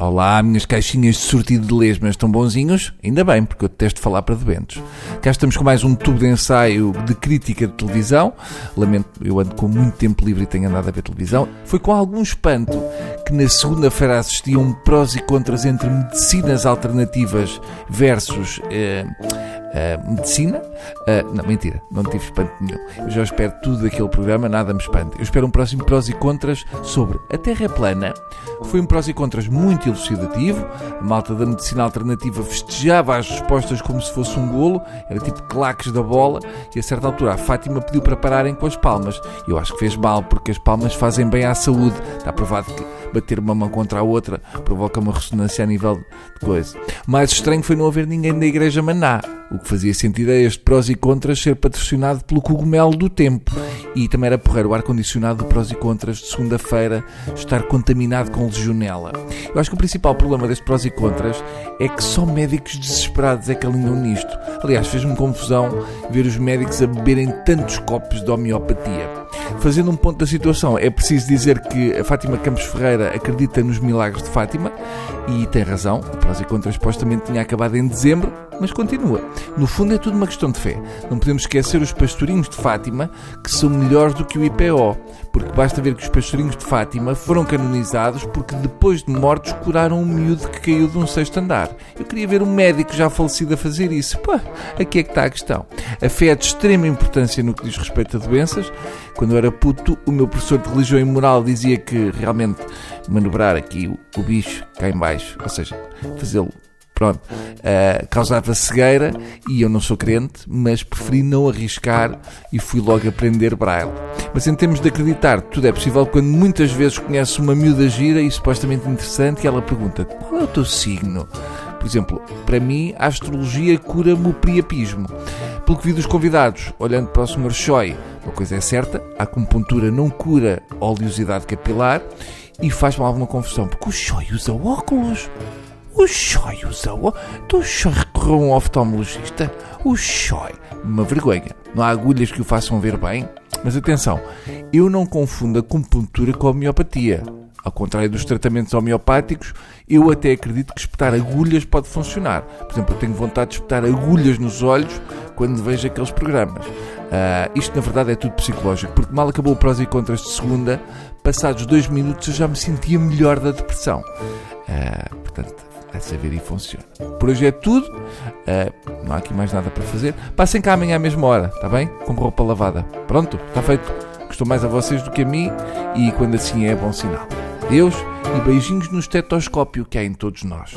Olá, minhas caixinhas de sortido de lesmas estão bonzinhos? Ainda bem, porque eu detesto falar para doentes. Cá estamos com mais um tubo de ensaio de crítica de televisão. Lamento, eu ando com muito tempo livre e tenho andado a ver televisão. Foi com algum espanto que na segunda-feira assisti a um prós e contras entre medicinas alternativas versus eh, eh, medicina. Eh, não, mentira, não tive espanto nenhum. Eu já espero tudo daquele programa, nada me espanta. Eu espero um próximo prós e contras sobre a Terra é plana. Foi um prós e contras muito elucidativo. A malta da medicina alternativa festejava as respostas como se fosse um golo, era tipo claques da bola, e a certa altura a Fátima pediu para pararem com as palmas. Eu acho que fez mal, porque as palmas fazem bem à saúde. Está provado que bater uma mão contra a outra provoca uma ressonância a nível de coisa. Mais estranho foi não haver ninguém da Igreja Maná. O que fazia sentido é este prós e contras ser patrocinado pelo cogumelo do tempo. E também era porreiro o ar-condicionado do prós e contras de segunda-feira estar contaminado com legionela. Eu acho que o principal problema deste prós e contras é que só médicos desesperados é que alinham nisto. Aliás, fez-me confusão ver os médicos a beberem tantos copos de homeopatia. Fazendo um ponto da situação, é preciso dizer que a Fátima Campos Ferreira acredita nos milagres de Fátima e tem razão. O prós e contras supostamente tinha acabado em dezembro, mas continua. No fundo é tudo uma questão de fé. Não podemos esquecer os pastorinhos de Fátima, que são melhores do que o IPO, porque basta ver que os pastorinhos de Fátima foram canonizados porque depois de mortos curaram um miúdo que caiu de um sexto andar. Eu queria ver um médico já falecido a fazer isso. Pô, aqui é que está a questão. A fé é de extrema importância no que diz respeito a doenças. Quando eu era puto, o meu professor de religião e moral dizia que realmente manobrar aqui o, bicho em baixo, ou seja, fazê-lo pronto, uh, causava cegueira e eu não sou crente, mas preferi não arriscar e fui logo aprender braille. Mas em termos de acreditar, tudo é possível quando muitas vezes conhece uma miúda gira e supostamente interessante e ela pergunta qual é o teu signo? Por exemplo, para mim, a astrologia cura-me o priapismo. Pelo que vi dos convidados, olhando para o Sr. Choi, uma coisa é certa, a acupuntura não cura a oleosidade capilar e faz-me alguma confusão, porque o Choi usa óculos. O Choi usa óculos? O Choi recorreu a um oftalmologista? O Choi, uma vergonha. Não há agulhas que o façam ver bem? Mas atenção, eu não confundo a acupuntura com a homeopatia. Ao contrário dos tratamentos homeopáticos, eu até acredito que espetar agulhas pode funcionar. Por exemplo, eu tenho vontade de espetar agulhas nos olhos quando vejo aqueles programas. Uh, isto, na verdade, é tudo psicológico, porque mal acabou o prós e contras de segunda, passados dois minutos eu já me sentia melhor da depressão. Uh, portanto, vai saber e funciona. Por hoje é tudo. Uh, não há aqui mais nada para fazer. Passem cá amanhã à mesma hora, está bem? Com roupa lavada. Pronto, está feito. Gostou mais a vocês do que a mim e quando assim é, bom sinal. Deus e beijinhos no estetoscópio que há em todos nós.